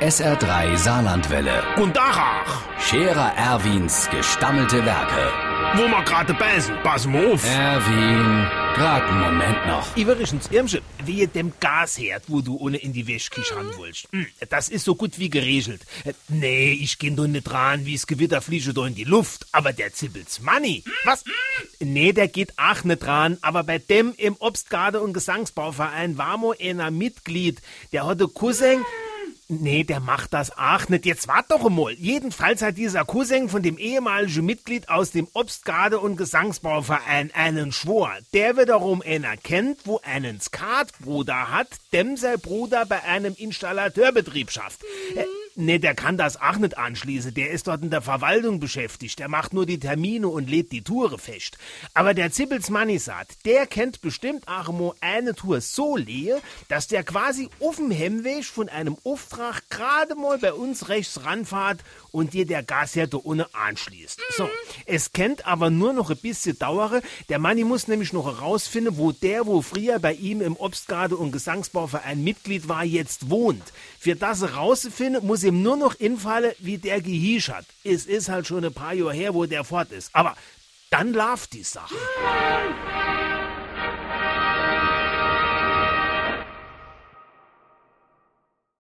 SR3 Saarlandwelle. Und Dachach, Scherer Erwins gestammelte Werke. wo wir gerade beißen, pass mal auf. Erwin, grad einen Moment noch. Übrigens, Irmsche, wehe dem Gasherd, wo du ohne in die Wäschküche ran wolltest. Hm, Das ist so gut wie geregelt. Äh, Nee, ich geh doch nicht ran, wie's Gewitter fliege doch in die Luft. Aber der Zippels Money. Was? Nee, der geht auch nicht ran. Aber bei dem im Obstgarde- und Gesangsbauverein war mo einer Mitglied. Der hatte Cousin, Nee, der macht das auch nicht. Jetzt wart doch einmal. Jedenfalls hat dieser Cousin von dem ehemaligen Mitglied aus dem Obstgarde- und Gesangsbauverein einen Schwur. Der wiederum einer kennt, wo einen Skatbruder hat, dem sein Bruder bei einem Installateurbetrieb schafft. Äh, nee, der kann das auch nicht anschließen. Der ist dort in der Verwaltung beschäftigt. Der macht nur die Termine und lädt die Touren fest. Aber der Zippels Manisat, der kennt bestimmt mal eine Tour so leer, dass der quasi auf dem Hemmweg von einem Auftrag gerade mal bei uns rechts ranfahrt und dir der Gasherde ohne anschließt. So, es kennt aber nur noch ein bisschen dauere. Der Manni muss nämlich noch herausfinden, wo der, wo früher bei ihm im Obstgarde- und Gesangsbauverein Mitglied war, jetzt wohnt. Für das herauszufinden, muss ihm nur noch infallen, wie der gehischt hat. Es ist halt schon ein paar Jahre her, wo der fort ist. Aber dann läuft die Sache.